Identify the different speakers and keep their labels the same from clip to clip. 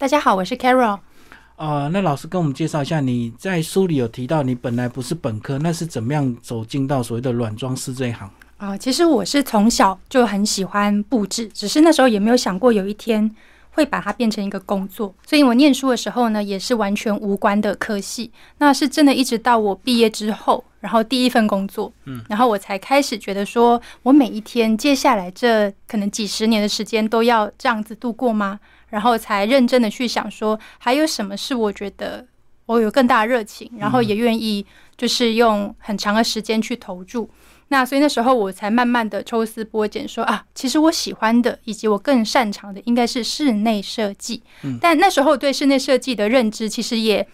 Speaker 1: 大家好，我是 Carol。
Speaker 2: 啊，那老师跟我们介绍一下，你在书里有提到你本来不是本科，那是怎么样走进到所谓的软装师这一行？
Speaker 1: 啊，其实我是从小就很喜欢布置，只是那时候也没有想过有一天会把它变成一个工作。所以我念书的时候呢，也是完全无关的科系。那是真的，一直到我毕业之后，然后第一份工作，嗯，然后我才开始觉得说，我每一天接下来这可能几十年的时间都要这样子度过吗？然后才认真的去想说，还有什么是我觉得我有更大的热情，然后也愿意就是用很长的时间去投注。那所以那时候我才慢慢的抽丝剥茧，说啊，其实我喜欢的以及我更擅长的应该是室内设计。但那时候对室内设计的认知其实也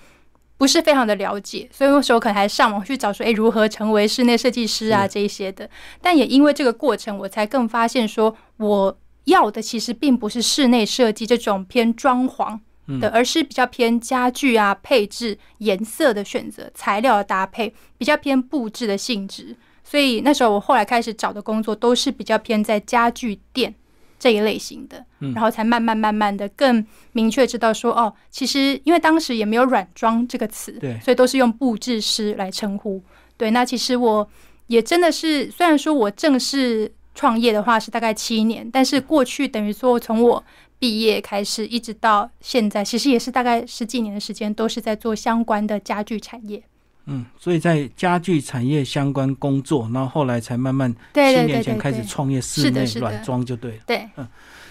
Speaker 1: 不是非常的了解，所以那时候可能还上网去找说，诶，如何成为室内设计师啊这一些的。但也因为这个过程，我才更发现说我。要的其实并不是室内设计这种偏装潢的，而是比较偏家具啊、配置、颜色的选择、材料的搭配，比较偏布置的性质。所以那时候我后来开始找的工作都是比较偏在家具店这一类型的，然后才慢慢慢慢的更明确知道说，哦，其实因为当时也没有软装这个词，
Speaker 2: 对，
Speaker 1: 所以都是用布置师来称呼。对，那其实我也真的是，虽然说我正式。创业的话是大概七年，但是过去等于说从我毕业开始一直到现在，其实也是大概十几年的时间，都是在做相关的家具产业。
Speaker 2: 嗯，所以在家具产业相关工作，然后后来才慢慢七年前开始创业室内软装就对了。
Speaker 1: 对，
Speaker 2: 嗯。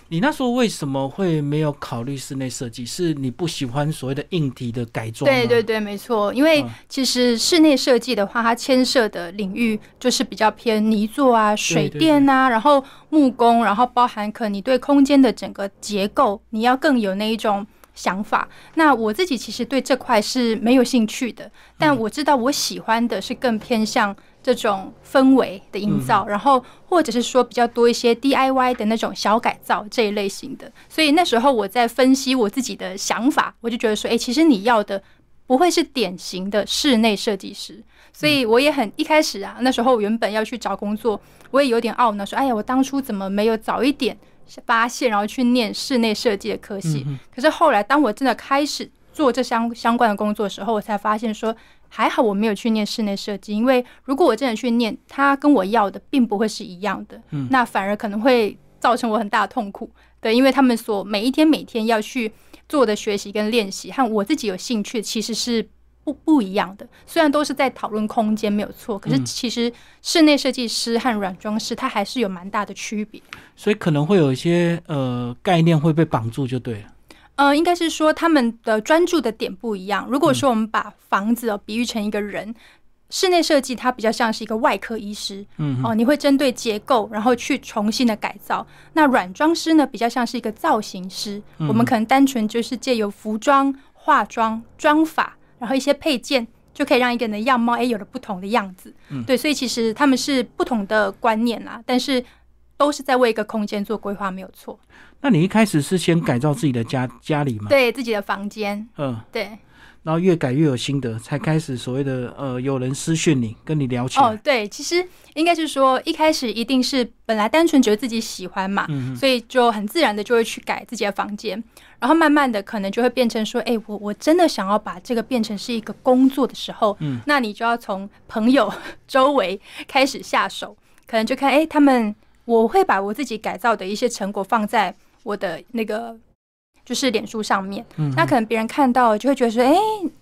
Speaker 2: 你那时候为什么会没有考虑室内设计？是你不喜欢所谓的硬体的改装？
Speaker 1: 对对对，没错。因为其实室内设计的话，它牵涉的领域就是比较偏泥作啊、水电啊，然后木工，然后包含可你对空间的整个结构，你要更有那一种想法。那我自己其实对这块是没有兴趣的，但我知道我喜欢的是更偏向。这种氛围的营造，然后或者是说比较多一些 DIY 的那种小改造这一类型的，所以那时候我在分析我自己的想法，我就觉得说，哎，其实你要的不会是典型的室内设计师，所以我也很一开始啊，那时候原本要去找工作，我也有点懊恼，说，哎呀，我当初怎么没有早一点发现，然后去念室内设计的科系？可是后来，当我真的开始做这相相关的工作的时候，我才发现说。还好我没有去念室内设计，因为如果我真的去念，他跟我要的并不会是一样的，嗯，那反而可能会造成我很大的痛苦，对，因为他们所每一天每天要去做的学习跟练习，和我自己有兴趣其实是不不一样的。虽然都是在讨论空间没有错，可是其实室内设计师和软装师他还是有蛮大的区别，
Speaker 2: 所以可能会有一些呃概念会被绑住就对了。
Speaker 1: 呃，应该是说他们的专注的点不一样。如果说我们把房子比喻成一个人，室内设计它比较像是一个外科医师，嗯，哦，你会针对结构然后去重新的改造。那软装师呢，比较像是一个造型师，我们可能单纯就是借由服装、化妆、妆法，然后一些配件，就可以让一个人的样貌哎有了不同的样子。嗯，对，所以其实他们是不同的观念啦，但是都是在为一个空间做规划，没有错。
Speaker 2: 那你一开始是先改造自己的家家里吗？
Speaker 1: 对自己的房间，嗯，对。
Speaker 2: 然后越改越有心得，才开始所谓的呃，有人私讯你，跟你聊起来。
Speaker 1: 哦，对，其实应该是说一开始一定是本来单纯觉得自己喜欢嘛，所以就很自然的就会去改自己的房间。然后慢慢的可能就会变成说，哎，我我真的想要把这个变成是一个工作的时候，嗯，那你就要从朋友 周围开始下手，可能就看哎，他们我会把我自己改造的一些成果放在。我的那个就是脸书上面，那可能别人看到就会觉得说，哎，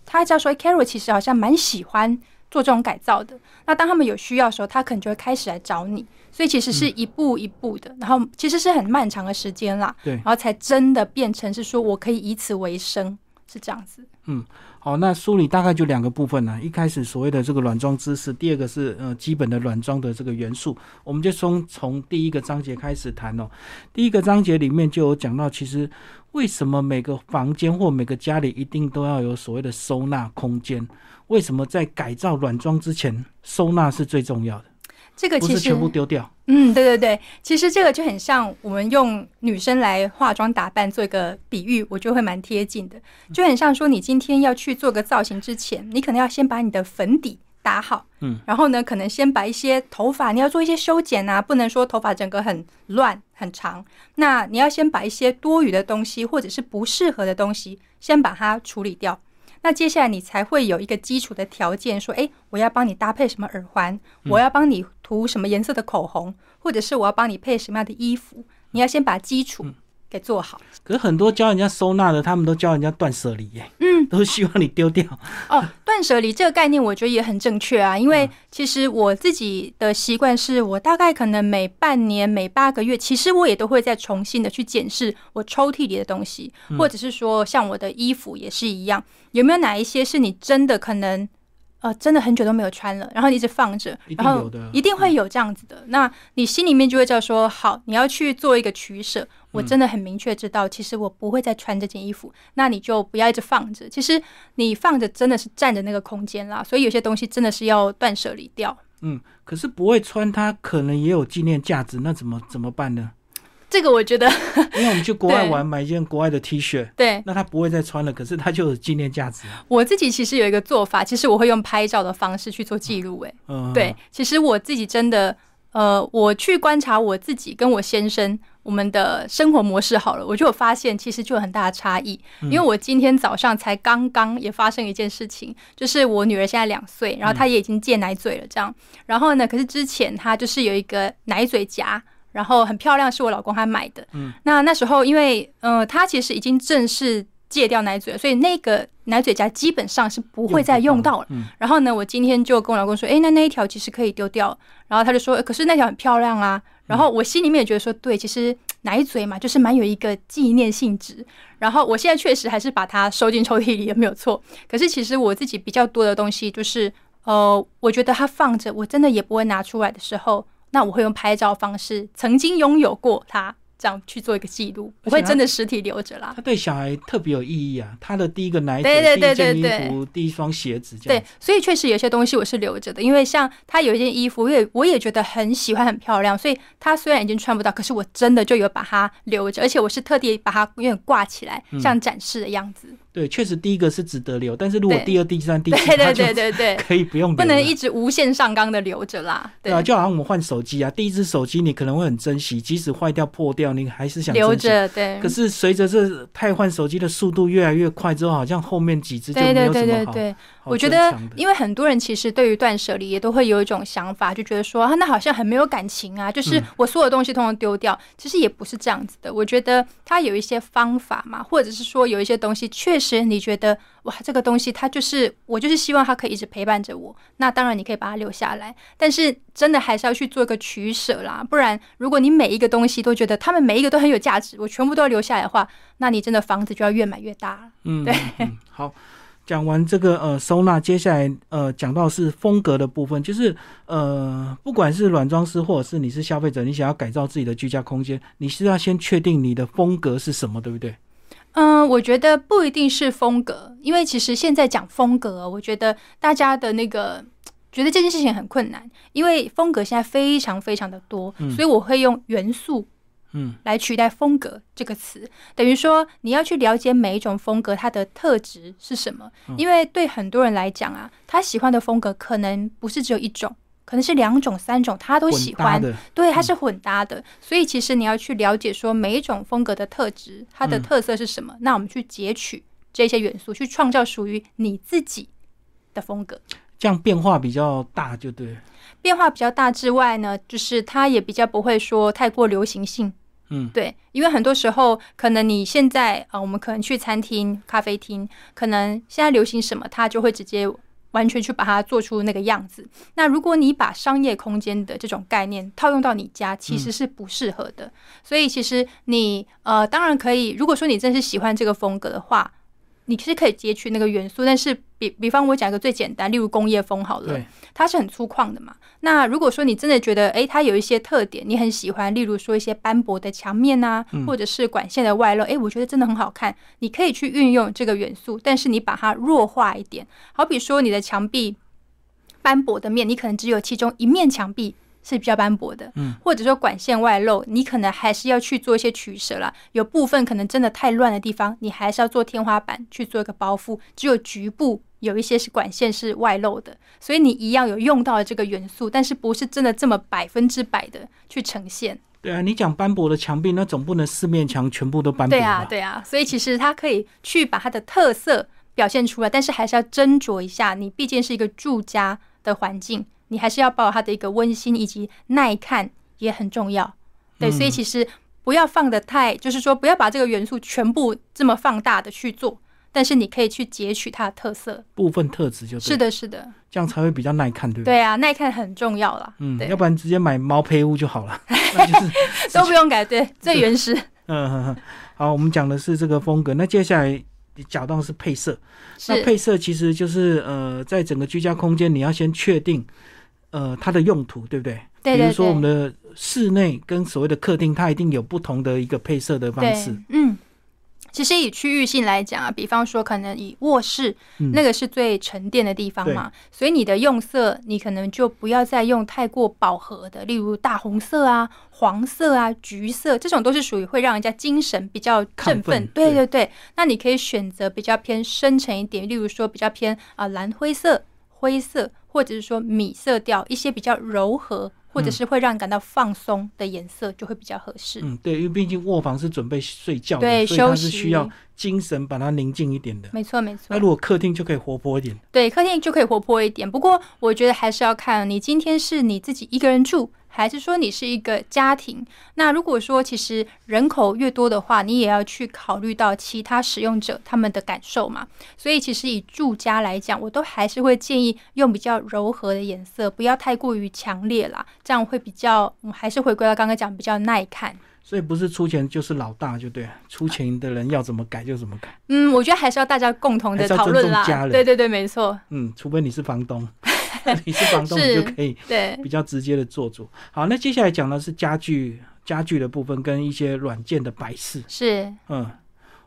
Speaker 1: 他知道说，Carol 其实好像蛮喜欢做这种改造的。那当他们有需要的时候，他可能就会开始来找你。所以其实是一步一步的，然后其实是很漫长的时间啦。
Speaker 2: 对，
Speaker 1: 然后才真的变成是说我可以以此为生，是这样子。
Speaker 2: 嗯。好，那梳理大概就两个部分呢。一开始所谓的这个软装知识，第二个是呃基本的软装的这个元素。我们就从从第一个章节开始谈哦。第一个章节里面就有讲到，其实为什么每个房间或每个家里一定都要有所谓的收纳空间？为什么在改造软装之前，收纳是最重要的？
Speaker 1: 这个其实
Speaker 2: 全部丢掉。
Speaker 1: 嗯，对对对，其实这个就很像我们用女生来化妆打扮做一个比喻，我觉得会蛮贴近的。就很像说，你今天要去做个造型之前，你可能要先把你的粉底打好，
Speaker 2: 嗯，
Speaker 1: 然后呢，可能先把一些头发，你要做一些修剪啊，不能说头发整个很乱很长，那你要先把一些多余的东西或者是不适合的东西先把它处理掉。那接下来你才会有一个基础的条件，说，诶，我要帮你搭配什么耳环，我要帮你涂什么颜色的口红，或者是我要帮你配什么样的衣服，你要先把基础给做好。
Speaker 2: 可是很多教人家收纳的，他们都教人家断舍离耶，
Speaker 1: 嗯，
Speaker 2: 都希望你丢掉。
Speaker 1: 哦，断舍离这个概念，我觉得也很正确啊。因为其实我自己的习惯是，我大概可能每半年、每八个月，其实我也都会再重新的去检视我抽屉里的东西，或者是说像我的衣服也是一样，有没有哪一些是你真的可能。呃，真的很久都没有穿了，然后你一直放着，然后一定会有这样子的。那你心里面就会叫说，好，你要去做一个取舍。我真的很明确知道，其实我不会再穿这件衣服，那你就不要一直放着。其实你放着真的是占着那个空间啦，所以有些东西真的是要断舍离掉。
Speaker 2: 嗯，可是不会穿它，可能也有纪念价值，那怎么怎么办呢？
Speaker 1: 这个我觉得，
Speaker 2: 因为我们去国外玩，买一件国外的 T 恤，
Speaker 1: 对，
Speaker 2: 那他不会再穿了，可是它就有纪念价值。
Speaker 1: 我自己其实有一个做法，其实我会用拍照的方式去做记录。哎，对，其实我自己真的，呃，我去观察我自己跟我先生我们的生活模式好了，我就有发现，其实就有很大的差异。因为我今天早上才刚刚也发生一件事情，就是我女儿现在两岁，然后她也已经戒奶嘴了，这样。然后呢，可是之前她就是有一个奶嘴夹。然后很漂亮，是我老公他买的。嗯，那那时候因为，呃，他其实已经正式戒掉奶嘴了，所以那个奶嘴夹基本上是不会再用到了。嗯，然后呢，我今天就跟我老公说，哎，那那一条其实可以丢掉。然后他就说，可是那条很漂亮啊。然后我心里面也觉得说，对，其实奶嘴嘛，就是蛮有一个纪念性质。然后我现在确实还是把它收进抽屉里，也没有错。可是其实我自己比较多的东西，就是呃，我觉得它放着，我真的也不会拿出来的时候。那我会用拍照方式，曾经拥有过它。这样去做一个记录，不会真的实体留着啦。
Speaker 2: 它对小孩特别有意义啊！他的第一个奶
Speaker 1: 嘴、第
Speaker 2: 一件衣服、第一双鞋子，
Speaker 1: 对，所以确实有些东西我是留着的。因为像他有一件衣服，我也我也觉得很喜欢、很漂亮，所以他虽然已经穿不到，可是我真的就有把它留着，而且我是特地把它有点挂起来，像展示的样子。
Speaker 2: 对，确实第一个是值得留，但是如果第二、第三、第 四，
Speaker 1: 对对对对对，
Speaker 2: 可以不用，
Speaker 1: 不能一直无限上纲的留着啦。
Speaker 2: 对啊，就好像我们换手机啊，第一只手机你可能会很珍惜，即使坏掉、破掉，你还是想
Speaker 1: 留着。对。
Speaker 2: 可是随着这汰换手机的速度越来越快之后，好像后面几只就没有什么好。
Speaker 1: 我觉得，因为很多人其实对于断舍离也都会有一种想法，就觉得说啊，那好像很没有感情啊，就是我所有东西通通丢掉。其实也不是这样子的。我觉得它有一些方法嘛，或者是说有一些东西，确实你觉得哇，这个东西它就是我就是希望它可以一直陪伴着我。那当然你可以把它留下来，但是真的还是要去做一个取舍啦。不然如果你每一个东西都觉得他们每一个都很有价值，我全部都要留下来的话，那你真的房子就要越买越大了。
Speaker 2: 嗯，对，好。讲完这个呃收纳，接下来呃讲到是风格的部分，就是呃不管是软装师或者是你是消费者，你想要改造自己的居家空间，你是要先确定你的风格是什么，对不对？
Speaker 1: 嗯，我觉得不一定是风格，因为其实现在讲风格，我觉得大家的那个觉得这件事情很困难，因为风格现在非常非常的多，所以我会用元素。
Speaker 2: 嗯，
Speaker 1: 来取代“风格”这个词，等于说你要去了解每一种风格它的特质是什么。因为对很多人来讲啊，他喜欢的风格可能不是只有一种，可能是两种、三种，他都喜欢。对，它是混搭的。所以其实你要去了解说每一种风格的特质，它的特色是什么。那我们去截取这些元素，去创造属于你自己的风格。
Speaker 2: 这样变化比较大，就对。
Speaker 1: 变化比较大之外呢，就是它也比较不会说太过流行性。
Speaker 2: 嗯，
Speaker 1: 对，因为很多时候可能你现在啊，我们可能去餐厅、咖啡厅，可能现在流行什么，它就会直接完全去把它做出那个样子。那如果你把商业空间的这种概念套用到你家，其实是不适合的。所以其实你呃，当然可以，如果说你真是喜欢这个风格的话。你其实可以截取那个元素，但是比比方我讲一个最简单，例如工业风好了，它是很粗犷的嘛。那如果说你真的觉得，诶，它有一些特点你很喜欢，例如说一些斑驳的墙面啊，或者是管线的外露，诶，我觉得真的很好看，你可以去运用这个元素，但是你把它弱化一点。好比说你的墙壁斑驳的面，你可能只有其中一面墙壁。是比较斑驳的，
Speaker 2: 嗯，
Speaker 1: 或者说管线外露，你可能还是要去做一些取舍啦。有部分可能真的太乱的地方，你还是要做天花板去做一个包覆。只有局部有一些是管线是外露的，所以你一样有用到了这个元素，但是不是真的这么百分之百的去呈现。
Speaker 2: 对啊，你讲斑驳的墙壁，那总不能四面墙全部都斑驳
Speaker 1: 对啊，对啊，所以其实它可以去把它的特色表现出来，但是还是要斟酌一下。你毕竟是一个住家的环境，你还是要保有它的一个温馨以及耐看也很重要。对，所以其实不要放的太，就是说不要把这个元素全部这么放大的去做。但是你可以去截取它的特色
Speaker 2: 部分特质，就是
Speaker 1: 的，是的，
Speaker 2: 这样才会比较耐看，对不对？
Speaker 1: 对啊，耐看很重要啦。
Speaker 2: 嗯，要不然直接买毛坯屋就好了，那就是
Speaker 1: 都不用改，对，最原始。
Speaker 2: 嗯，好，我们讲的是这个风格，那接下来讲到是配色。那配色其实就是呃，在整个居家空间，你要先确定呃它的用途，对不对？
Speaker 1: 对
Speaker 2: 比如说我们的室内跟所谓的客厅，它一定有不同的一个配色的方式。
Speaker 1: 嗯。其实以区域性来讲啊，比方说可能以卧室，那个是最沉淀的地方嘛，所以你的用色，你可能就不要再用太过饱和的，例如大红色啊、黄色啊、橘色这种，都是属于会让人家精神比较振奋。对对对，那你可以选择比较偏深沉一点，例如说比较偏啊蓝灰色、灰色，或者是说米色调，一些比较柔和。或者是会让你感到放松的颜色就会比较合适。
Speaker 2: 嗯，对，因为毕竟卧房是准备睡觉的，
Speaker 1: 对，
Speaker 2: 所以它是需要精神把它宁静一点的。
Speaker 1: 没错，没错。
Speaker 2: 那如果客厅就可以活泼一点。
Speaker 1: 对，客厅就可以活泼一点。不过我觉得还是要看你今天是你自己一个人住。还是说你是一个家庭？那如果说其实人口越多的话，你也要去考虑到其他使用者他们的感受嘛。所以其实以住家来讲，我都还是会建议用比较柔和的颜色，不要太过于强烈啦，这样会比较，我们还是回归到刚刚讲比较耐看。
Speaker 2: 所以不是出钱就是老大就对，出钱的人要怎么改就怎么改。
Speaker 1: 嗯，我觉得还是要大家共同的讨论啦。对对对，没错。
Speaker 2: 嗯，除非你是房东。你是房东，你就可以
Speaker 1: 对
Speaker 2: 比较直接的做主。好，那接下来讲的是家具，家具的部分跟一些软件的摆饰。
Speaker 1: 是，
Speaker 2: 嗯，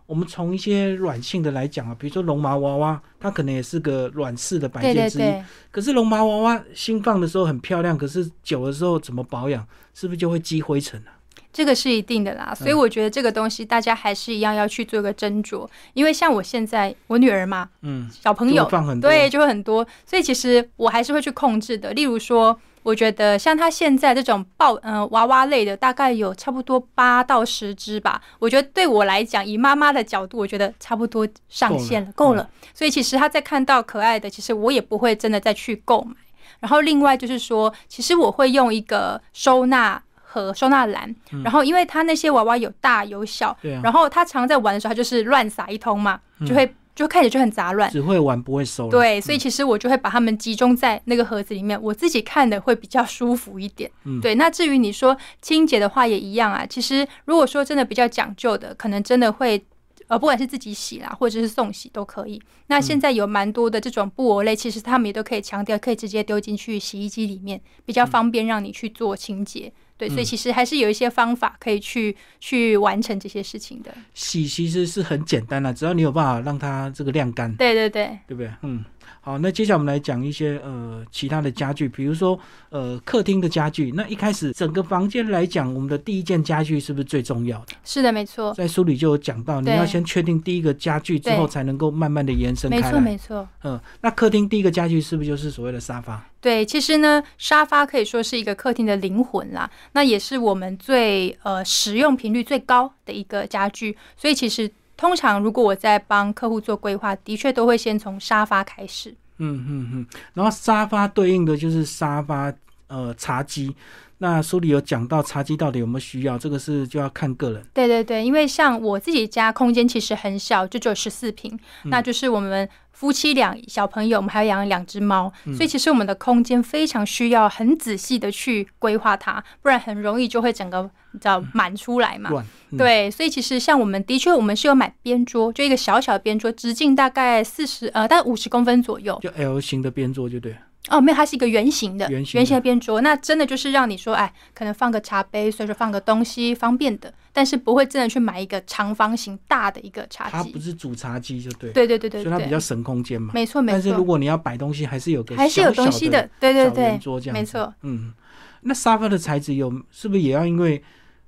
Speaker 2: 我们从一些软性的来讲啊，比如说龙毛娃娃，它可能也是个软式的摆件之一。可是龙毛娃娃新放的时候很漂亮，可是久的时候怎么保养，是不是就会积灰尘呢？
Speaker 1: 这个是一定的啦，所以我觉得这个东西大家还是一样要去做一个斟酌，因为像我现在我女儿嘛，
Speaker 2: 嗯，
Speaker 1: 小朋友对就
Speaker 2: 会
Speaker 1: 很多，所以其实我还是会去控制的。例如说，我觉得像她现在这种抱嗯娃娃类的，大概有差不多八到十只吧。我觉得对我来讲，以妈妈的角度，我觉得差不多上限了，够了。所以其实他在看到可爱的，其实我也不会真的再去购买。然后另外就是说，其实我会用一个收纳。和收纳篮，然后因为他那些娃娃有大有小，然后他常在玩的时候，他就是乱撒一通嘛，就会就看起来就很杂乱，
Speaker 2: 只会玩不会收。
Speaker 1: 对，所以其实我就会把它们集中在那个盒子里面，我自己看的会比较舒服一点。对，那至于你说清洁的话也一样啊。其实如果说真的比较讲究的，可能真的会呃，不管是自己洗啦，或者是送洗都可以。那现在有蛮多的这种布偶类，其实他们也都可以强调，可以直接丢进去洗衣机里面，比较方便让你去做清洁。对，所以其实还是有一些方法可以去去完成这些事情的。
Speaker 2: 洗其实是很简单的，只要你有办法让它这个晾干。
Speaker 1: 对对对，
Speaker 2: 对不对？嗯。好，那接下来我们来讲一些呃其他的家具，比如说呃客厅的家具。那一开始整个房间来讲，我们的第一件家具是不是最重要的？
Speaker 1: 是的，没错。
Speaker 2: 在书里就有讲到，你要先确定第一个家具之后，才能够慢慢的延伸开来。
Speaker 1: 没错，没错。
Speaker 2: 嗯，那客厅第一个家具是不是就是所谓的沙发？
Speaker 1: 对，其实呢，沙发可以说是一个客厅的灵魂啦，那也是我们最呃使用频率最高的一个家具，所以其实。通常，如果我在帮客户做规划，的确都会先从沙发开始。
Speaker 2: 嗯嗯嗯，然后沙发对应的就是沙发，呃，茶几。那书里有讲到茶几到底有没有需要，这个是就要看个人。
Speaker 1: 对对对，因为像我自己家空间其实很小，就只有十四平，那就是我们。夫妻两小朋友，我们还要养两只猫，所以其实我们的空间非常需要很仔细的去规划它，不然很容易就会整个你知道满出来嘛。对，所以其实像我们的确，我们是有买边桌，就一个小小的边桌，直径大概四十呃，大概五十公分左右，
Speaker 2: 就 L 型的边桌就对。
Speaker 1: 哦，没有，它是一个圆形的，圆形的边桌，那真的就是让你说，哎，可能放个茶杯，所以说放个东西方便的，但是不会真的去买一个长方形大的一个茶几。
Speaker 2: 它不是主茶几就对。
Speaker 1: 对对对对。
Speaker 2: 所以它比较省空间嘛。
Speaker 1: 没错没错。
Speaker 2: 但是如果你要摆东西，还是有个
Speaker 1: 还是有东西的，对对对，
Speaker 2: 桌这样。
Speaker 1: 没错。
Speaker 2: 嗯，那沙发的材质有是不是也要因为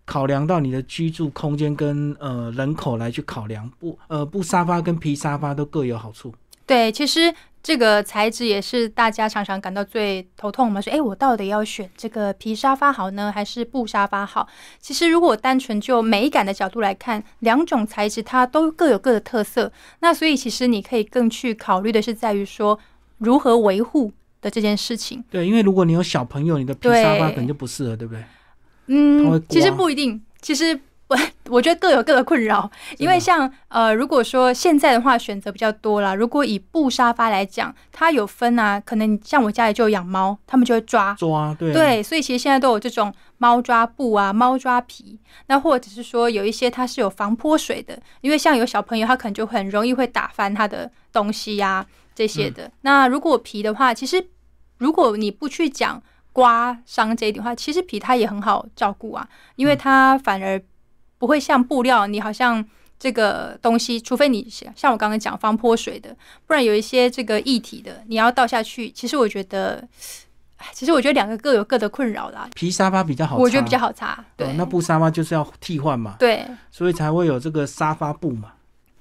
Speaker 2: 考量到你的居住空间跟呃人口来去考量？布呃布沙发跟皮沙发都各有好处。
Speaker 1: 对，其实。这个材质也是大家常常感到最头痛嘛，说，哎，我到底要选这个皮沙发好呢，还是布沙发好？其实如果单纯就美感的角度来看，两种材质它都各有各的特色。那所以其实你可以更去考虑的是在于说如何维护的这件事情。
Speaker 2: 对，因为如果你有小朋友，你的皮沙发可能就不适合，对不对？
Speaker 1: 嗯，其实不一定，其实。我 我觉得各有各的困扰，因为像呃，如果说现在的话选择比较多了。如果以布沙发来讲，它有分啊，可能像我家里就有养猫，他们就会抓
Speaker 2: 抓，对
Speaker 1: 对，所以其实现在都有这种猫抓布啊、猫抓皮，那或者是说有一些它是有防泼水的，因为像有小朋友他可能就很容易会打翻他的东西呀这些的。那如果皮的话，其实如果你不去讲刮伤这一点的话，其实皮它也很好照顾啊，因为它反而。不会像布料，你好像这个东西，除非你像我刚刚讲防泼水的，不然有一些这个液体的，你要倒下去。其实我觉得，其实我觉得两个各有各的困扰啦。
Speaker 2: 皮沙发比较好，
Speaker 1: 我觉得比较好擦。对，
Speaker 2: 那布沙发就是要替换嘛。
Speaker 1: 对，
Speaker 2: 所以才会有这个沙发布嘛。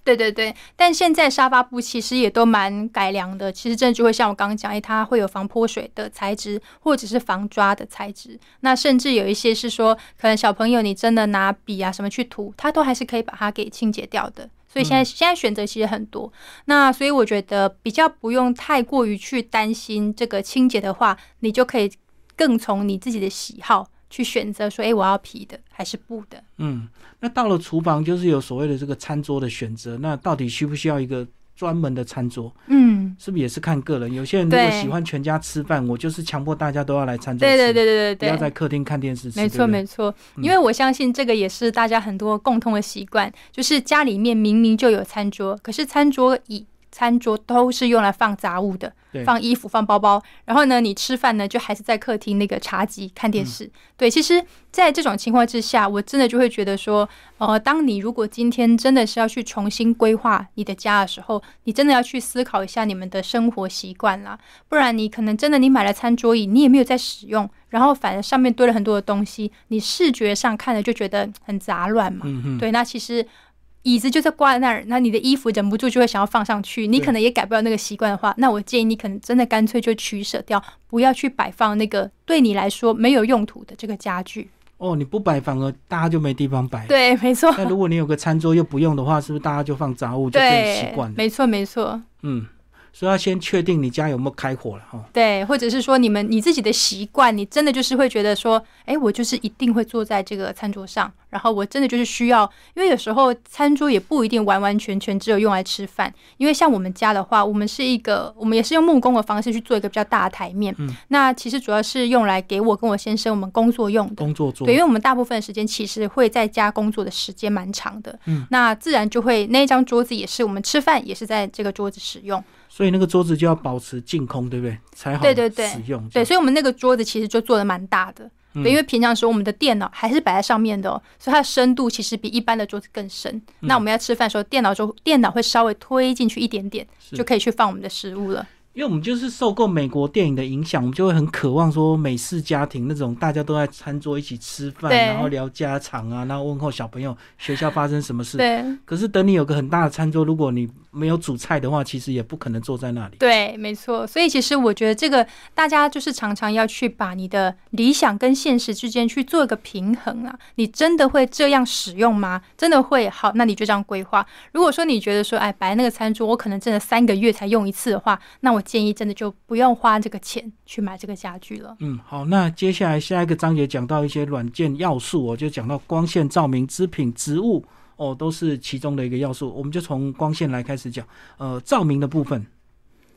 Speaker 1: 对对对，但现在沙发布其实也都蛮改良的，其实真的就会像我刚刚讲，哎，它会有防泼水的材质，或者是防抓的材质。那甚至有一些是说，可能小朋友你真的拿笔啊什么去涂，它都还是可以把它给清洁掉的。所以现在现在选择其实很多。那所以我觉得比较不用太过于去担心这个清洁的话，你就可以更从你自己的喜好。去选择说，哎，我要皮的还是布的？
Speaker 2: 嗯，那到了厨房就是有所谓的这个餐桌的选择，那到底需不需要一个专门的餐桌？
Speaker 1: 嗯，
Speaker 2: 是不是也是看个人？有些人如果喜欢全家吃饭，我就是强迫大家都要来餐桌
Speaker 1: 对对对对对，不
Speaker 2: 要在客厅看电视吃。
Speaker 1: 没错没错，因为我相信这个也是大家很多共通的习惯，就是家里面明明就有餐桌，可是餐桌椅。餐桌都是用来放杂物的，放衣服、放包包。然后呢，你吃饭呢，就还是在客厅那个茶几看电视。对，其实，在这种情况之下，我真的就会觉得说，呃，当你如果今天真的是要去重新规划你的家的时候，你真的要去思考一下你们的生活习惯啦。不然，你可能真的你买了餐桌椅，你也没有在使用，然后反而上面堆了很多的东西，你视觉上看了就觉得很杂乱嘛。对，那其实。椅子就在挂在那儿，那你的衣服忍不住就会想要放上去，你可能也改不了那个习惯的话，那我建议你可能真的干脆就取舍掉，不要去摆放那个对你来说没有用途的这个家具。
Speaker 2: 哦，你不摆反而大家就没地方摆。
Speaker 1: 对，没错。
Speaker 2: 那如果你有个餐桌又不用的话，是不是大家就放杂物就变习惯了？
Speaker 1: 没错，没错。
Speaker 2: 嗯。所以要先确定你家有没有开火了哈。
Speaker 1: 对，或者是说你们你自己的习惯，你真的就是会觉得说，哎，我就是一定会坐在这个餐桌上，然后我真的就是需要，因为有时候餐桌也不一定完完全全只有用来吃饭，因为像我们家的话，我们是一个，我们也是用木工的方式去做一个比较大的台面。嗯。那其实主要是用来给我跟我先生我们工作用的。
Speaker 2: 工作桌。
Speaker 1: 对，因为我们大部分时间其实会在家工作的时间蛮长的。嗯。那自然就会那一张桌子也是我们吃饭也是在这个桌子使用。
Speaker 2: 所以那个桌子就要保持净空，对不对？才好使用。
Speaker 1: 对，所以我们那个桌子其实就做的蛮大的，对，因为平常时候我们的电脑还是摆在上面的，所以它的深度其实比一般的桌子更深。那我们要吃饭的时候，电脑就电脑会稍微推进去一点点，就可以去放我们的食物了。
Speaker 2: 因为我们就是受够美国电影的影响，我们就会很渴望说美式家庭那种大家都在餐桌一起吃饭，然后聊家常啊，然后问候小朋友学校发生什么事。
Speaker 1: 对。
Speaker 2: 可是等你有个很大的餐桌，如果你没有煮菜的话，其实也不可能坐在那里。
Speaker 1: 对，没错。所以其实我觉得这个大家就是常常要去把你的理想跟现实之间去做一个平衡啊。你真的会这样使用吗？真的会好？那你就这样规划。如果说你觉得说，哎，摆那个餐桌，我可能真的三个月才用一次的话，那我。建议真的就不用花这个钱去买这个家具了。
Speaker 2: 嗯，好，那接下来下一个章节讲到一些软件要素，我就讲到光线、照明、织品、植物，哦，都是其中的一个要素。我们就从光线来开始讲。呃，照明的部分。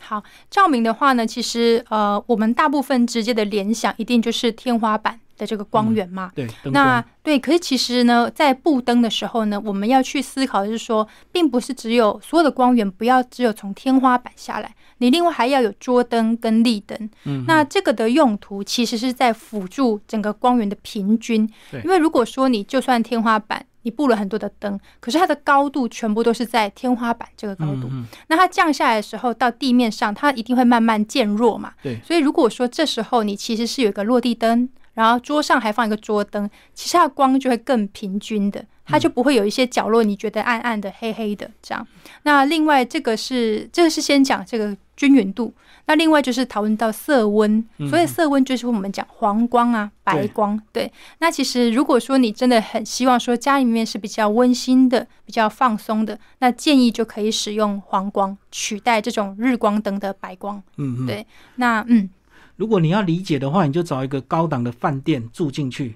Speaker 1: 好，照明的话呢，其实呃，我们大部分直接的联想一定就是天花板。的这个光源嘛，
Speaker 2: 对，
Speaker 1: 那对，可是其实呢，在布灯的时候呢，我们要去思考的是说，并不是只有所有的光源不要只有从天花板下来，你另外还要有桌灯跟立灯。嗯，那这个的用途其实是在辅助整个光源的平均。因为如果说你就算天花板你布了很多的灯，可是它的高度全部都是在天花板这个高度，那它降下来的时候到地面上，它一定会慢慢渐弱嘛。
Speaker 2: 对，
Speaker 1: 所以如果说这时候你其实是有一个落地灯。然后桌上还放一个桌灯，其实它的光就会更平均的，它就不会有一些角落你觉得暗暗的、黑黑的这样。那另外这个是这个是先讲这个均匀度。那另外就是讨论到色温，
Speaker 2: 嗯
Speaker 1: 所以色温就是我们讲黄光啊、白光。对，那其实如果说你真的很希望说家里面是比较温馨的、比较放松的，那建议就可以使用黄光取代这种日光灯的白光。
Speaker 2: 嗯嗯，
Speaker 1: 对那嗯，
Speaker 2: 如果你要理解的话，你就找一个高档的饭店住进去，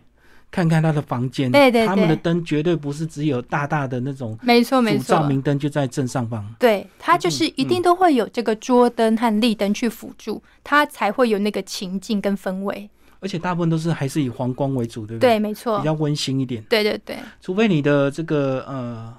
Speaker 2: 看看他的房间，
Speaker 1: 对对
Speaker 2: 他们的灯绝对不是只有大大的那种
Speaker 1: 没错没
Speaker 2: 错照。明灯就在正上方。
Speaker 1: 对，它就是一
Speaker 2: 嗯
Speaker 1: 定都会有这个桌灯和立灯去辅助，它才会有那个情境跟氛围。
Speaker 2: 而且大部分都是还是以黄光为主，对不
Speaker 1: 对，
Speaker 2: 对？
Speaker 1: 没错
Speaker 2: 比。较温馨一点，
Speaker 1: 对对对，
Speaker 2: 除非你的这个呃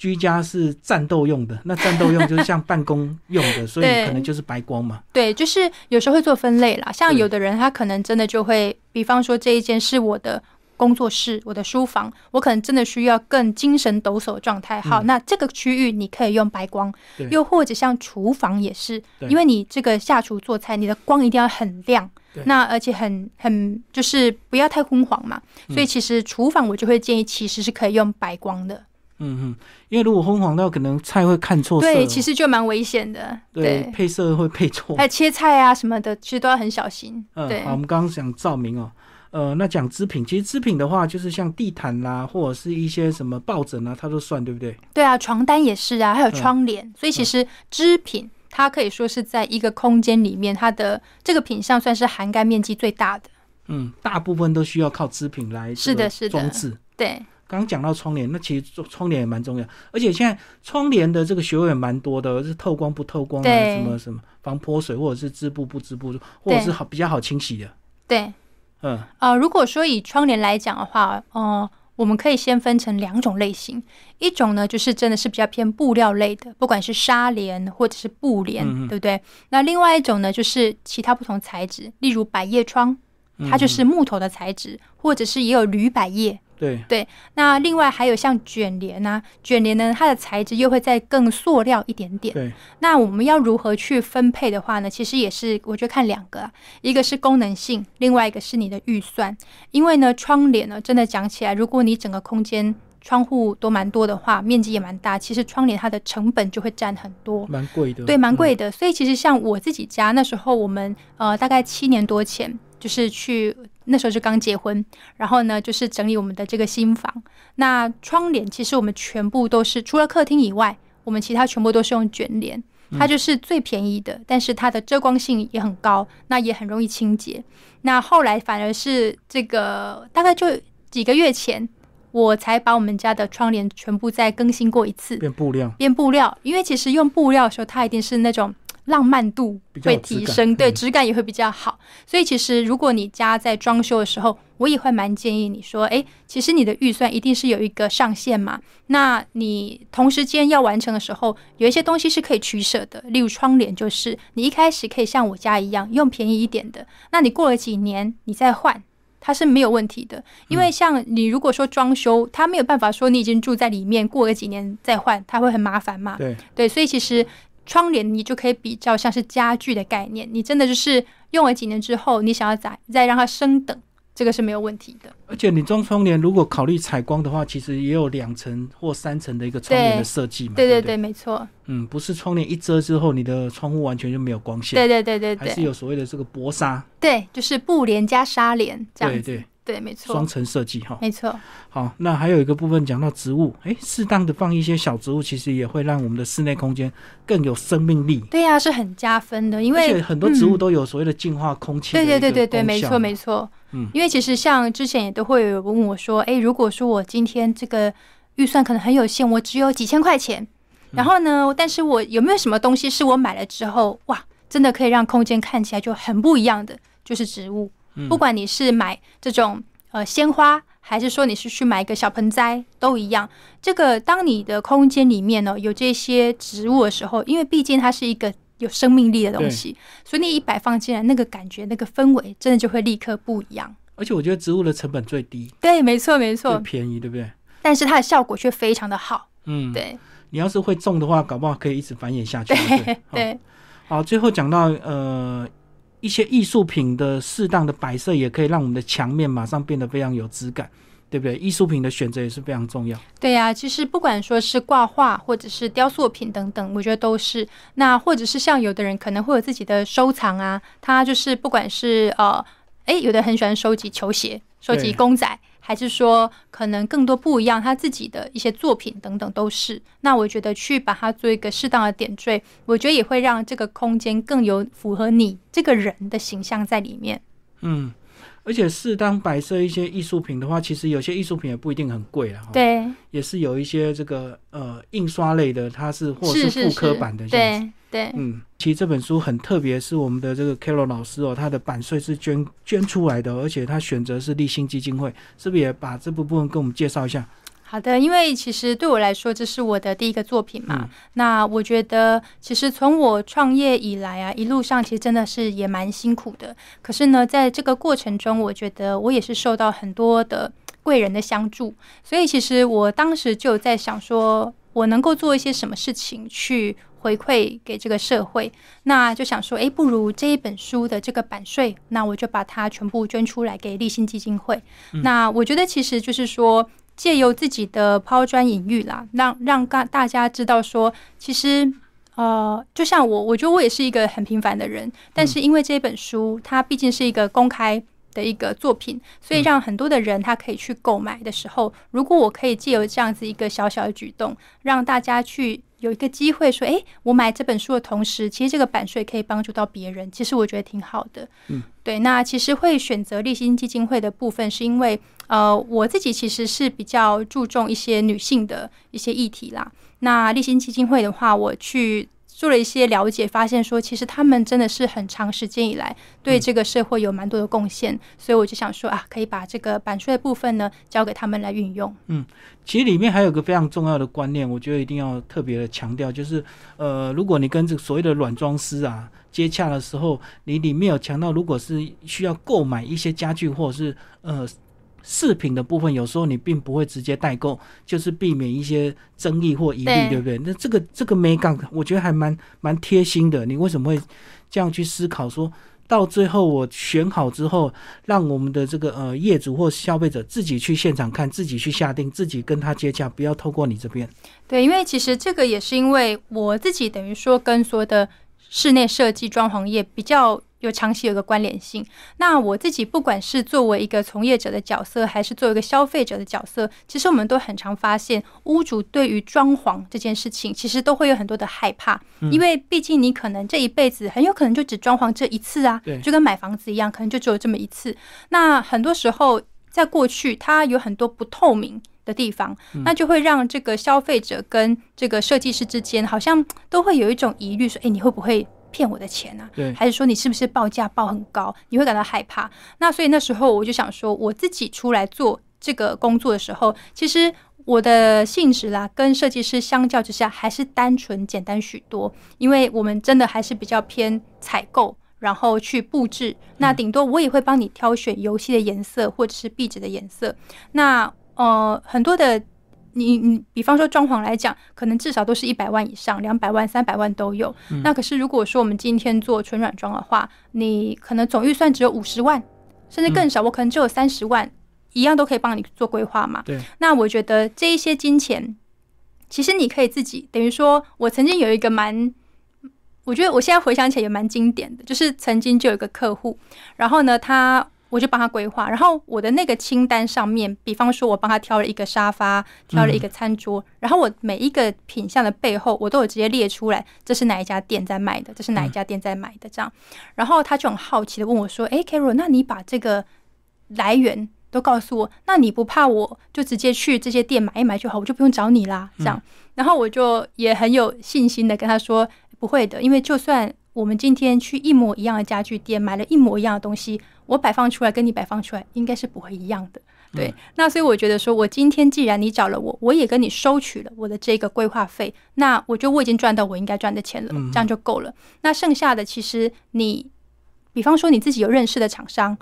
Speaker 2: 居家是战斗用的，那战斗用就是像办公用的，所以可能就是白光嘛。
Speaker 1: 对，就是有时候会做分类啦。像有的人，他可能真的就会，比方说这一间是我的工作室、我的书房，我可能真的需要更精神抖擞的状态。好，
Speaker 2: 嗯
Speaker 1: 那这个区域你可以用白光，又或者像厨房也是，因为你这个下厨做菜，你的光一定要很亮。那而且很很就是不要太昏黄嘛，
Speaker 2: 嗯
Speaker 1: 所以其实厨房我就会建议其实是可以用白光的。
Speaker 2: 嗯嗯，因为如果昏黄到可能菜会看错色哦，
Speaker 1: 对，其实就蛮危险的。
Speaker 2: 对配色会配错
Speaker 1: 还。有切菜啊什么的，其实都要很小心。对
Speaker 2: 嗯，好，我们刚刚讲照明哦，呃，那讲织品，其实织品的话，就是像地毯啦，或者是一些什么抱枕啊，它都算，对不对？
Speaker 1: 对啊，床单也是啊，还有
Speaker 2: 嗯
Speaker 1: 窗帘，所以其实织品它可以说是在一个空间里面，它的这个品相算是涵盖面积最大的。
Speaker 2: 嗯，大部分都需要靠织品来
Speaker 1: 是的是的
Speaker 2: 装置。
Speaker 1: 对
Speaker 2: 刚刚讲到窗帘，那其实做窗帘也蛮重要，而且现在窗帘的这个学问也蛮多的，是透光不透光啊，什么什么防泼水，或者是织布不织布，或者是好比较好清洗的。
Speaker 1: 对，
Speaker 2: 嗯，
Speaker 1: 呃，如果说以窗帘来讲的话，呃，我们可以先分成两种类型，一种呢就是真的是比较偏布料类的，不管是纱帘或者是布帘，对不对？那另外一种呢就是其他不同材质，例如百叶窗，
Speaker 2: 嗯
Speaker 1: 它就是木头的材质，或者是也有铝百叶。
Speaker 2: 对对，
Speaker 1: 那另外还有像卷帘啊，卷帘呢，它的材质又会再更塑料一点点。
Speaker 2: 对，
Speaker 1: 那我们要如何去分配的话呢？其实也是，我觉得看两个、啊，一个是功能性，另外一个是你的预算。因为呢，窗帘呢，真的讲起来，如果你整个空间窗户都蛮多的话，面积也蛮大，其实窗帘它的成本就会占很多。
Speaker 2: 蛮贵的。
Speaker 1: 对，蛮贵
Speaker 2: 嗯。
Speaker 1: 的。所以其实像我自己家那时候，我们呃大概七年多前，就是去那时候就刚结婚，然后呢就是整理我们的这个新房。那窗帘其实我们全部都是除了客厅以外，我们其他全部都是用卷帘。它就是最便宜的，但是它的遮光性也很高，那也很容易清洁。那后来反而是这个大概就几个月前，我才把我们家的窗帘全部再更新过一次。
Speaker 2: 变布料，
Speaker 1: 变布料，因为其实用布料的时候，它一定是那种浪漫度会提升，对
Speaker 2: 嗯
Speaker 1: 质感也会比较好。所以其实如果你家在装修的时候，我也会蛮建议你说，诶，其实你的预算一定是有一个上限嘛。那你同时间要完成的时候，有一些东西是可以取舍的，例如窗帘，就是你一开始可以像我家一样用便宜一点的，那你过了几年你再换。它是没有问题的，因为像你如果说装修，它没有办法说你已经住在里面，过个几年再换，它会很麻烦嘛。
Speaker 2: 对，
Speaker 1: 对，所以其实窗帘你就可以比较像是家具的概念，你真的就是用了几年之后，你想要再再让它升等，这个是没有问题的。
Speaker 2: 而且你装窗帘如果考虑采光的话，其实也有两层或三层的一个窗帘的设计嘛。对不
Speaker 1: 对？对对，没错，
Speaker 2: 嗯，不是窗帘一遮之后，你的窗户完全就没有光线，
Speaker 1: 对对对对。
Speaker 2: 还是，有所谓的这个薄纱，
Speaker 1: 对，就是布帘加纱帘这样子，
Speaker 2: 对对，
Speaker 1: 对，没错
Speaker 2: 双，层设计哈。
Speaker 1: 没错，
Speaker 2: 好，那还有一个部分讲到植物，诶，适当的放一些小植物，其实也会让我们的室内空间更有生命力。
Speaker 1: 对呀、是很加分的，因为
Speaker 2: 很多植物
Speaker 1: 嗯
Speaker 2: 都有所谓的净化空气的
Speaker 1: 对对对对对，没错没错。
Speaker 2: 嗯
Speaker 1: 因为其实像之前也都会有问我说，诶，如果说我今天这个预算可能很有限，我只有几千块钱，
Speaker 2: 嗯
Speaker 1: 然后呢，但是我有没有什么东西是我买了之后，哇，真的可以让空间看起来就很不一样的，就是植物。
Speaker 2: 嗯
Speaker 1: 不管你是买这种呃鲜花，还是说你是去买一个小盆栽，都一样。这个当你的空间里面呢有这些植物的时候，因为毕竟它是一个有生命力的东西，所以你一摆放进来，那个感觉、那个氛围，真的就会立刻不一样。
Speaker 2: 而且我觉得植物的成本最低，
Speaker 1: 对，没错，没
Speaker 2: 最
Speaker 1: 错。
Speaker 2: 便宜，对不对？
Speaker 1: 但是它的效果却非常的好。
Speaker 2: 嗯，
Speaker 1: 对，
Speaker 2: 你要是会种的话，搞不好可以一直繁衍下去。
Speaker 1: 对，
Speaker 2: 好，最后讲到呃一些艺术品的适当的摆设，也可以让我们的墙面马上变得非常有质感。对不对？艺术品的选择也是非常重要。
Speaker 1: 对呀，其实不管说是挂画或者是雕塑品等等，我觉得都是。那或者是像有的人可能会有自己的收藏啊，他就是不管是呃，哎，有的很喜欢收集球鞋、收集公仔，还是说可能更多不一样他自己的一些作品等等都是。那我觉得去把它做一个适当的点缀，我觉得也会让这个空间更有符合你这个人的形象在里面。
Speaker 2: 嗯。而且适当摆设一些艺术品的话，其实有些艺术品也不一定很贵啊。
Speaker 1: 对，
Speaker 2: 也是有一些这个呃印刷类的，它是或是复刻版的。
Speaker 1: 对对，
Speaker 2: 嗯，其实这本书很特别，是我们的这个 Carol 老师哦，他的版税是捐捐出来的，而且他选择是立新基金会，是不是也把这部分跟我们介绍一下？
Speaker 1: 好的，因为其实对我来说，这是我的第一个作品嘛。那我觉得，其实从我创业以来啊，一路上其实真的是也蛮辛苦的。可是呢，在这个过程中，我觉得我也是受到很多的贵人的相助。所以，其实我当时就在想，说我能够做一些什么事情去回馈给这个社会。那就想说，哎，不如这一本书的这个版税，那我就把它全部捐出来给立新基金会。那我觉得，其实就是说。借由自己的抛砖引玉啦，让让大大家知道说，其实呃，就像我，我觉得我也是一个很平凡的人，但是因为这本书，它毕竟是一个公开的一个作品，所以让很多的人他可以去购买的时候，如果我可以借由这样子一个小小的举动，让大家去。有一个机会说，哎，我买这本书的同时，其实这个版税可以帮助到别人，其实我觉得挺好的。
Speaker 2: 嗯，
Speaker 1: 对。那其实会选择立新基金会的部分，是因为呃，我自己其实是比较注重一些女性的一些议题啦。那立新基金会的话，我去。做了一些了解，发现说其实他们真的是很长时间以来对这个社会有蛮多的贡献，所以我就想说啊，可以把这个版税的部分呢交给他们来运用。
Speaker 2: 嗯，其实里面还有个非常重要的观念，我觉得一定要特别的强调，就是呃，如果你跟这个所谓的软装师啊接洽的时候，你里面有强调，如果是需要购买一些家具或者是呃。饰品的部分，有时候你并不会直接代购，就是避免一些争议或疑虑，对不对？那这个这个美感，我觉得还蛮蛮贴心的。你为什么会这样去思考？说到最后我选好之后，让我们的这个呃业主或消费者自己去现场看，自己去下定，自己跟他接洽，不要透过你这边。
Speaker 1: 对，因为其实这个也是因为我自己等于说跟所有的室内设计装潢业比较。有长期有个关联性。那我自己不管是作为一个从业者的角色，还是作为一个消费者的角色，其实我们都很常发现，屋主对于装潢这件事情，其实都会有很多的害怕，因为毕竟你可能这一辈子很有可能就只装潢这一次啊，就跟买房子一样，可能就只有这么一次。那很多时候，在过去，它有很多不透明的地方，那就会让这个消费者跟这个设计师之间，好像都会有一种疑虑，说：“哎，你会不会？”骗我的钱啊？
Speaker 2: 对，
Speaker 1: 还是说你是不是报价报很高？你会感到害怕。那所以那时候我就想说，我自己出来做这个工作的时候，其实我的性质啦，跟设计师相较之下还是单纯简单许多。因为我们真的还是比较偏采购，然后去布置。那顶多我也会帮你挑选游戏的颜色或者是壁纸的颜色。那呃，很多的。你你比方说装潢来讲，可能至少都是一百万以上，两百万、三百万都有。那可是如果说我们今天做纯软装的话，你可能总预算只有五十万，甚至更少，我可能只有三十万，一样都可以帮你做规划嘛。
Speaker 2: 对。
Speaker 1: 那我觉得这一些金钱，其实你可以自己，等于说我曾经有一个蛮，我觉得我现在回想起来也蛮经典的，就是曾经就有一个客户，然后呢他。我就帮他规划，然后我的那个清单上面，比方说我帮他挑了一个沙发，挑了一个餐桌，然后我每一个品相的背后，我都有直接列出来，这是哪一家店在卖的，这是哪一家店在买的，这样，然后他就很好奇的问我说：“哎，Carol，那你把这个来源都告诉我，那你不怕我就直接去这些店买一买就好，我就不用找你啦？”这样，然后我就也很有信心的跟他说：“不会的，因为就算我们今天去一模一样的家具店买了一模一样的东西。”我摆放出来跟你摆放出来应该是不会一样的，对。那所以我觉得说，我今天既然你找了我，我也跟你收取了我的这个规划费，那我觉得我已经赚到我应该赚的钱了，这样就够了。那剩下的其实你，比方说你自己有认识的厂商，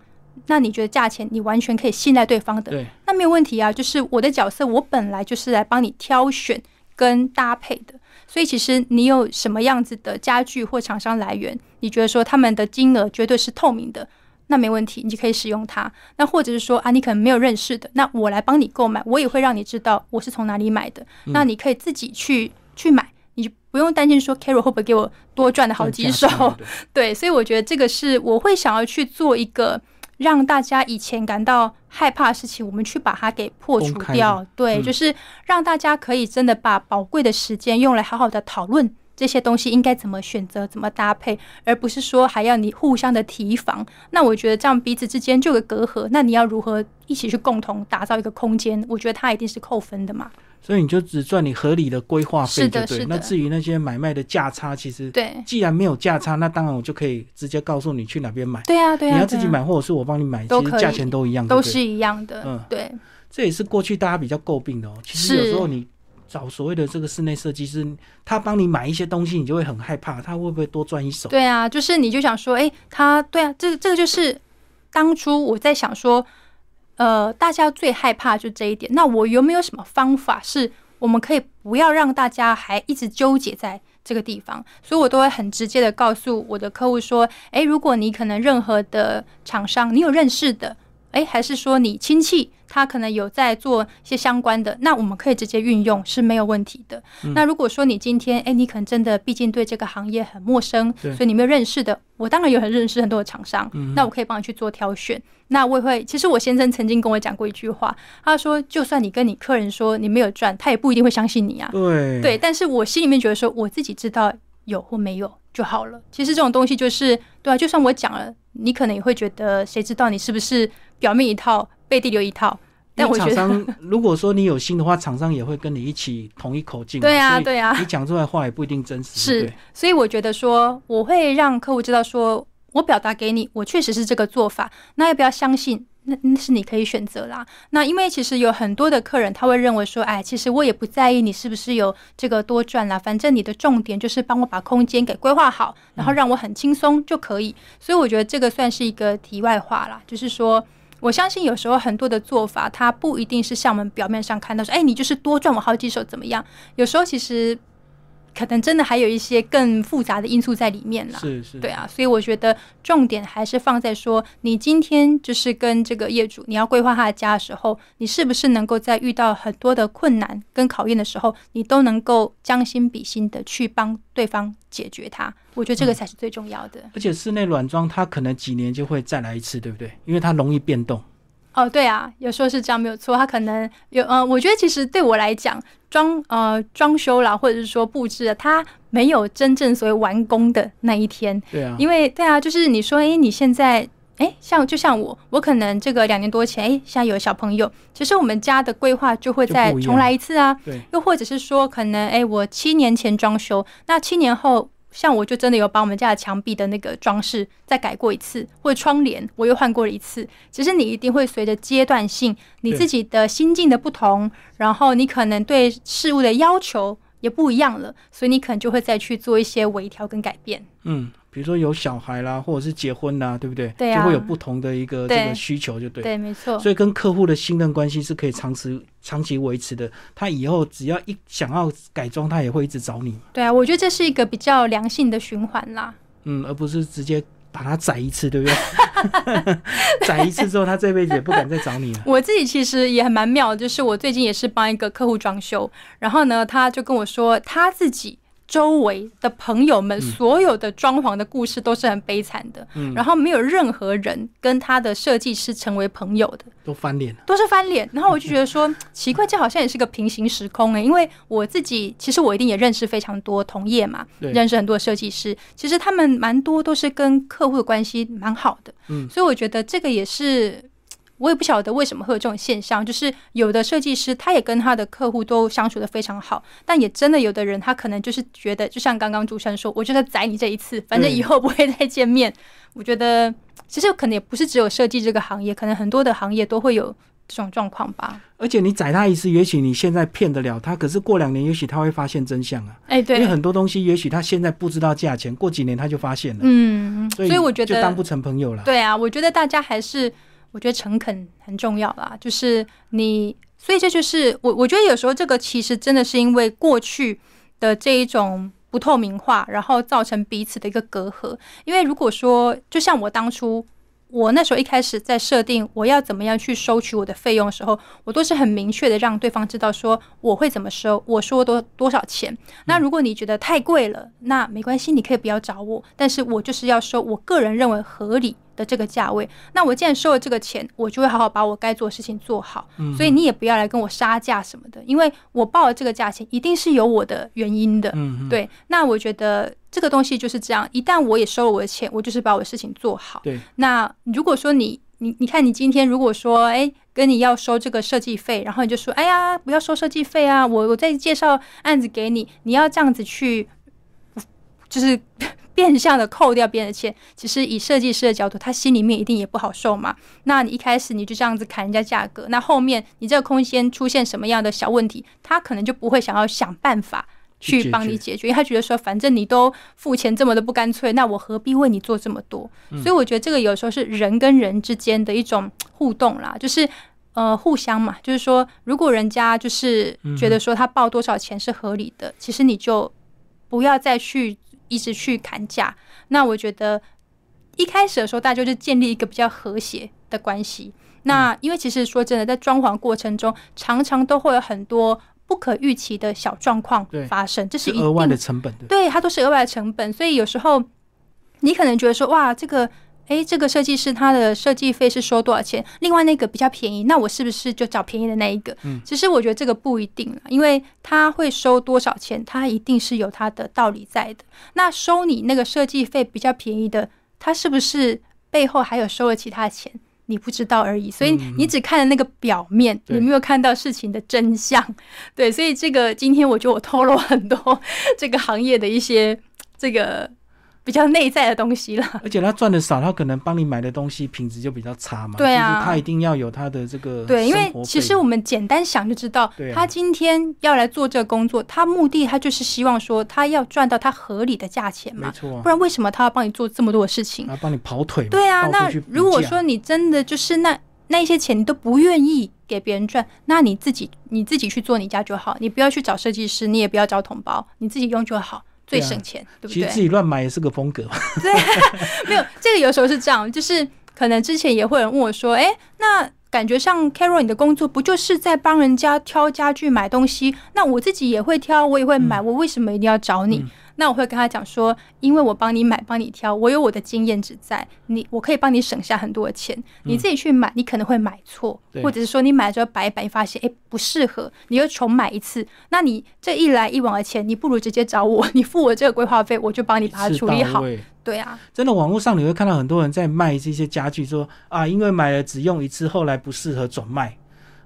Speaker 1: 那你觉得价钱你完全可以信赖对方的，
Speaker 2: 对，
Speaker 1: 那没有问题啊。就是我的角色，我本来就是来帮你挑选跟搭配的，所以其实你有什么样子的家具或厂商来源，你觉得说他们的金额绝对是透明的。那没问题，你就可以使用它。那或者是说啊，你可能没有认识的，那我来帮你购买，我也会让你知道我是从哪里买的。那你可以自己去去买，你就不用担心说 Carol 会不会给我多赚的好几手。对，所以我觉得这个是我会想要去做一个让大家以前感到害怕的事情，我们去把它给破除掉。对，就是让大家可以真的把宝贵的时间用来好好的讨论。这些东西应该怎么选择、怎么搭配，而不是说还要你互相的提防。那我觉得这样彼此之间就有隔阂。那你要如何一起去共同打造一个空间？我觉得它一定是扣分的嘛。
Speaker 2: 所以你就只赚你合理的规划费
Speaker 1: 就对。
Speaker 2: 那至于那些买卖的价差，其实
Speaker 1: 对，
Speaker 2: 既然没有价差，那当然我就可以直接告诉你去哪边买。
Speaker 1: 对啊，对啊。
Speaker 2: 你要自己买，或者是我帮你买，其实价钱都一样，
Speaker 1: 都是一样的。嗯，对。
Speaker 2: 这也是过去大家比较诟病的哦。其实有时候你。找所谓的这个室内设计师，他帮你买一些东西，你就会很害怕，他会不会多赚一手？
Speaker 1: 对啊，就是你就想说，哎，他对啊，这个这个就是当初我在想说，呃，大家最害怕就这一点。那我有没有什么方法，是我们可以不要让大家还一直纠结在这个地方？所以我都会很直接的告诉我的客户说，哎，如果你可能任何的厂商你有认识的，哎，还是说你亲戚。他可能有在做一些相关的，那我们可以直接运用是没有问题的。那如果说你今天，哎，你可能真的毕竟对这个行业很陌生，所以你没有认识的，我当然有很认识很多的厂商，那我可以帮你去做挑选。那我也会，其实我先生曾经跟我讲过一句话，他说，就算你跟你客人说你没有赚，他也不一定会相信你啊。
Speaker 2: 对
Speaker 1: 对，但是我心里面觉得说，我自己知道有或没有就好了。其实这种东西就是，对啊，就算我讲了，你可能也会觉得，谁知道你是不是表面一套。背地留一套，但
Speaker 2: 厂商 如果说你有心的话，厂商也会跟你一起同一口径。
Speaker 1: 对啊，对啊，
Speaker 2: 你讲出来话也不一定真实。
Speaker 1: 是，所以我觉得说，我会让客户知道，说我表达给你，我确实是这个做法。那要不要相信？那那是你可以选择啦。那因为其实有很多的客人，他会认为说，哎，其实我也不在意你是不是有这个多赚啦，反正你的重点就是帮我把空间给规划好，然后让我很轻松就可以。所以我觉得这个算是一个题外话啦，就是说。我相信有时候很多的做法，它不一定是像我们表面上看到说，哎，你就是多赚我好几手怎么样？有时候其实可能真的还有一些更复杂的因素在里面啦。
Speaker 2: 是是，
Speaker 1: 对啊，所以我觉得重点还是放在说，你今天就是跟这个业主，你要规划他的家的时候，你是不是能够在遇到很多的困难跟考验的时候，你都能够将心比心的去帮对方解决它。我觉得这个才是最重要的。
Speaker 2: 而且室内软装它可能几年就会再来一次，对不对？因为它容易变动。
Speaker 1: 哦，对啊，有时候是这样，没有错。他可能有，呃，我觉得其实对我来讲，装呃装修啦，或者是说布置，它没有真正所谓完工的那一天。
Speaker 2: 对啊。
Speaker 1: 因为对啊，就是你说，哎，你现在，哎，像就像我，我可能这个两年多前，哎，现在有小朋友，其实我们家的规划就会再重来一次啊。
Speaker 2: 对。
Speaker 1: 又或者是说，可能哎，我七年前装修，那七年后。像我就真的有把我们家的墙壁的那个装饰再改过一次，或者窗帘我又换过了一次。其实你一定会随着阶段性，你自己的心境的不同，然后你可能对事物的要求也不一样了，所以你可能就会再去做一些微调跟改变。
Speaker 2: 嗯。比如说有小孩啦，或者是结婚啦，对不对？
Speaker 1: 对
Speaker 2: 就会有不同的一个这个需求，就对。
Speaker 1: 对，没错。
Speaker 2: 所以跟客户的信任关系是可以长时、长期维持的。他以后只要一想要改装，他也会一直找你。
Speaker 1: 对啊，我觉得这是一个比较良性的循环啦。
Speaker 2: 嗯，而不是直接把他宰一次，对不对？宰一次之后，他这辈子也不敢再找你了。
Speaker 1: 我自己其实也还蛮妙，就是我最近也是帮一个客户装修，然后呢，他就跟我说他自己。周围的朋友们，所有的装潢的故事都是很悲惨的，然后没有任何人跟他的设计师成为朋友的，
Speaker 2: 都翻脸，
Speaker 1: 都是翻脸。然后我就觉得说 奇怪，这好像也是个平行时空哎，因为我自己其实我一定也认识非常多同业嘛，认识很多设计师，其实他们蛮多都是跟客户的关系蛮好的，嗯，所以我觉得这个也是。我也不晓得为什么会有这种现象，就是有的设计师他也跟他的客户都相处的非常好，但也真的有的人他可能就是觉得，就像刚刚主持人说，我觉得宰你这一次，反正以后不会再见面。我觉得其实可能也不是只有设计这个行业，可能很多的行业都会有这种状况吧。
Speaker 2: 而且你宰他一次，也许你现在骗得了他，可是过两年，也许他会发现真相啊。
Speaker 1: 哎，对，
Speaker 2: 因为很多东西，也许他现在不知道价钱，过几年他就发现了。
Speaker 1: 嗯，所以我觉得
Speaker 2: 就当不成朋友了。
Speaker 1: 对啊，我觉得大家还是。我觉得诚恳很重要啦，就是你，所以这就是我。我觉得有时候这个其实真的是因为过去的这一种不透明化，然后造成彼此的一个隔阂。因为如果说，就像我当初我那时候一开始在设定我要怎么样去收取我的费用的时候，我都是很明确的让对方知道说我会怎么收，我说多多少钱。那如果你觉得太贵了，那没关系，你可以不要找我，但是我就是要收我个人认为合理的这个价位。那我既然收了这个钱，我就会好好把我该做的事情做好。所以你也不要来跟我杀价什么的，因为我报了这个价钱，一定是有我的原因的。
Speaker 2: 嗯，
Speaker 1: 对，那我觉得这个东西就是这样。一旦我也收了我的钱，我就是把我的事情做好。
Speaker 2: 对，
Speaker 1: 那如果说你你你看你今天如果说哎跟你要收这个设计费，然后你就说哎呀不要收设计费啊，我我再介绍案子给你，你要这样子去，就是变相的扣掉别人的钱。其实以设计师的角度，他心里面一定也不好受嘛。那你一开始你就这样子砍人家价格，那后面你这个空间出现什么样的小问题，他可能就不会想要想办法。去帮你解决，因为他觉得说，反正你都付钱这么的不干脆，那我何必为你做这么多？所以我觉得这个有时候是人跟人之间的一种互动啦，就是呃互相嘛，就是说，如果人家就是觉得说他报多少钱是合理的，其实你就不要再去一直去砍价。那我觉得一开始的时候，大家就是建立一个比较和谐的关系。那因为其实说真的，在装潢过程中，常常都会有很多。不可预期的小状况发生，这是
Speaker 2: 额外的成本。
Speaker 1: 对，它都是额外的成本。所以有时候你可能觉得说，哇，这个，哎，这个设计师他的设计费是收多少钱？另外那个比较便宜，那我是不是就找便宜的那一个？嗯，其实我觉得这个不一定因为他会收多少钱，他一定是有他的道理在的。那收你那个设计费比较便宜的，他是不是背后还有收了其他钱？你不知道而已，所以你只看了那个表面，你没有看到事情的真相。对，所以这个今天我觉得我透露很多 这个行业的一些这个。比较内在的东西了，
Speaker 2: 而且他赚的少，他可能帮你买的东西品质就比较差嘛。
Speaker 1: 对啊，
Speaker 2: 他一定要有他的这个
Speaker 1: 对，因为其实我们简单想就知道，他今天要来做这个工作，他目的他就是希望说他要赚到他合理的价钱嘛。
Speaker 2: 没错，
Speaker 1: 不然为什么他要帮你做这么多的事情？
Speaker 2: 他帮你跑腿。
Speaker 1: 对啊，那如果说你真的就是那那些钱你都不愿意给别人赚，那你自己你自己去做你家就好，你不要去找设计师，你也不要找同胞，你自己用就好。最省钱，对不对？
Speaker 2: 其实自己乱买也是个风格。
Speaker 1: 对，没有这个有时候是这样，就是可能之前也会有人问我说：“哎，那感觉像 Carol 你的工作不就是在帮人家挑家具、买东西？那我自己也会挑，我也会买，我为什么一定要找你？”那我会跟他讲说，因为我帮你买，帮你挑，我有我的经验值在，你我可以帮你省下很多的钱。你自己去买，你可能会买错，或者是说你买了之后摆一摆，发现哎不适合，你又重买一次。那你这一来一往的钱，你不如直接找我，你付我这个规划费，我就帮你把它处理好。对啊，
Speaker 2: 真的，网络上你会看到很多人在卖这些家具，说啊，因为买了只用一次，后来不适合转卖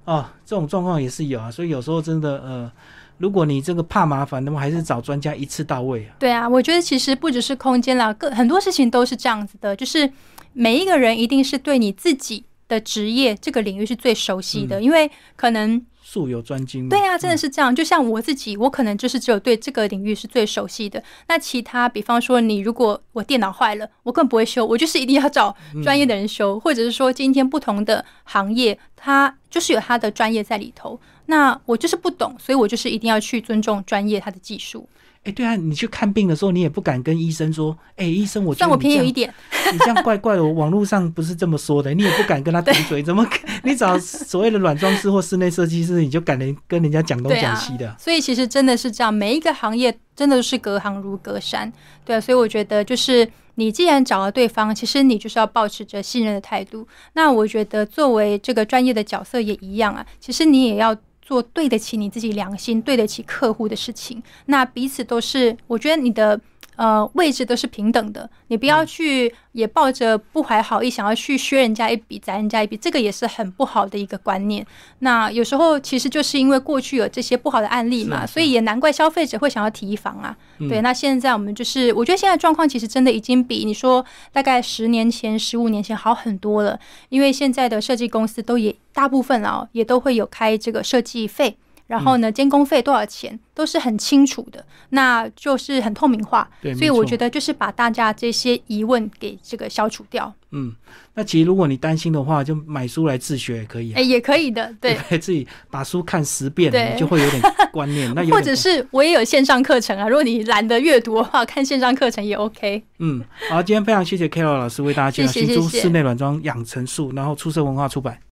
Speaker 2: 啊，这种状况也是有啊。所以有时候真的呃。如果你这个怕麻烦，那么还是找专家一次到位啊。
Speaker 1: 对啊，我觉得其实不只是空间啦，各很多事情都是这样子的，就是每一个人一定是对你自己的职业这个领域是最熟悉的，因为可能。
Speaker 2: 素有专精，
Speaker 1: 对啊，真的是这样。就像我自己，我可能就是只有对这个领域是最熟悉的。那其他，比方说你，如果我电脑坏了，我更不会修，我就是一定要找专业的人修，或者是说今天不同的行业，它就是有它的专业在里头。那我就是不懂，所以我就是一定要去尊重专业它的技术。
Speaker 2: 哎，对啊，你去看病的时候，你也不敢跟医生说：“哎，医生，我
Speaker 1: 算我偏有一点。”
Speaker 2: 你这样怪怪的，我网络上不是这么说的，你也不敢跟他顶嘴。怎么？你找所谓的软装师或室内设计师，你就敢人跟人家讲东讲西的？
Speaker 1: 所以其实真的是这样，每一个行业真的是隔行如隔山。对啊，所以我觉得就是你既然找了对方，其实你就是要保持着信任的态度。那我觉得作为这个专业的角色也一样啊，其实你也要。做对得起你自己良心、对得起客户的事情，那彼此都是，我觉得你的。呃，位置都是平等的，你不要去也抱着不怀好意，想要去削人家一笔、宰人家一笔，这个也是很不好的一个观念。那有时候其实就是因为过去有这些不好的案例嘛，所以也难怪消费者会想要提防啊。对，那现在我们就是，我觉得现在状况其实真的已经比你说大概十年前、十五年前好很多了，因为现在的设计公司都也大部分啊，也都会有开这个设计费。然后呢，监工费多少钱，都是很清楚的，那就是很透明化。
Speaker 2: 对，
Speaker 1: 所以我觉得就是把大家这些疑问给这个消除掉。
Speaker 2: 嗯，那其实如果你担心的话，就买书来自学也可以。
Speaker 1: 哎，也可以的，对，
Speaker 2: 自己把书看十遍，你就会有点观念。那
Speaker 1: 或者是我也有线上课程啊，如果你懒得阅读的话，看线上课程也 OK。
Speaker 2: 嗯，好，今天非常谢谢 Carol 老师为大家介绍新书《室内软装养成术》，然后出色文化出版。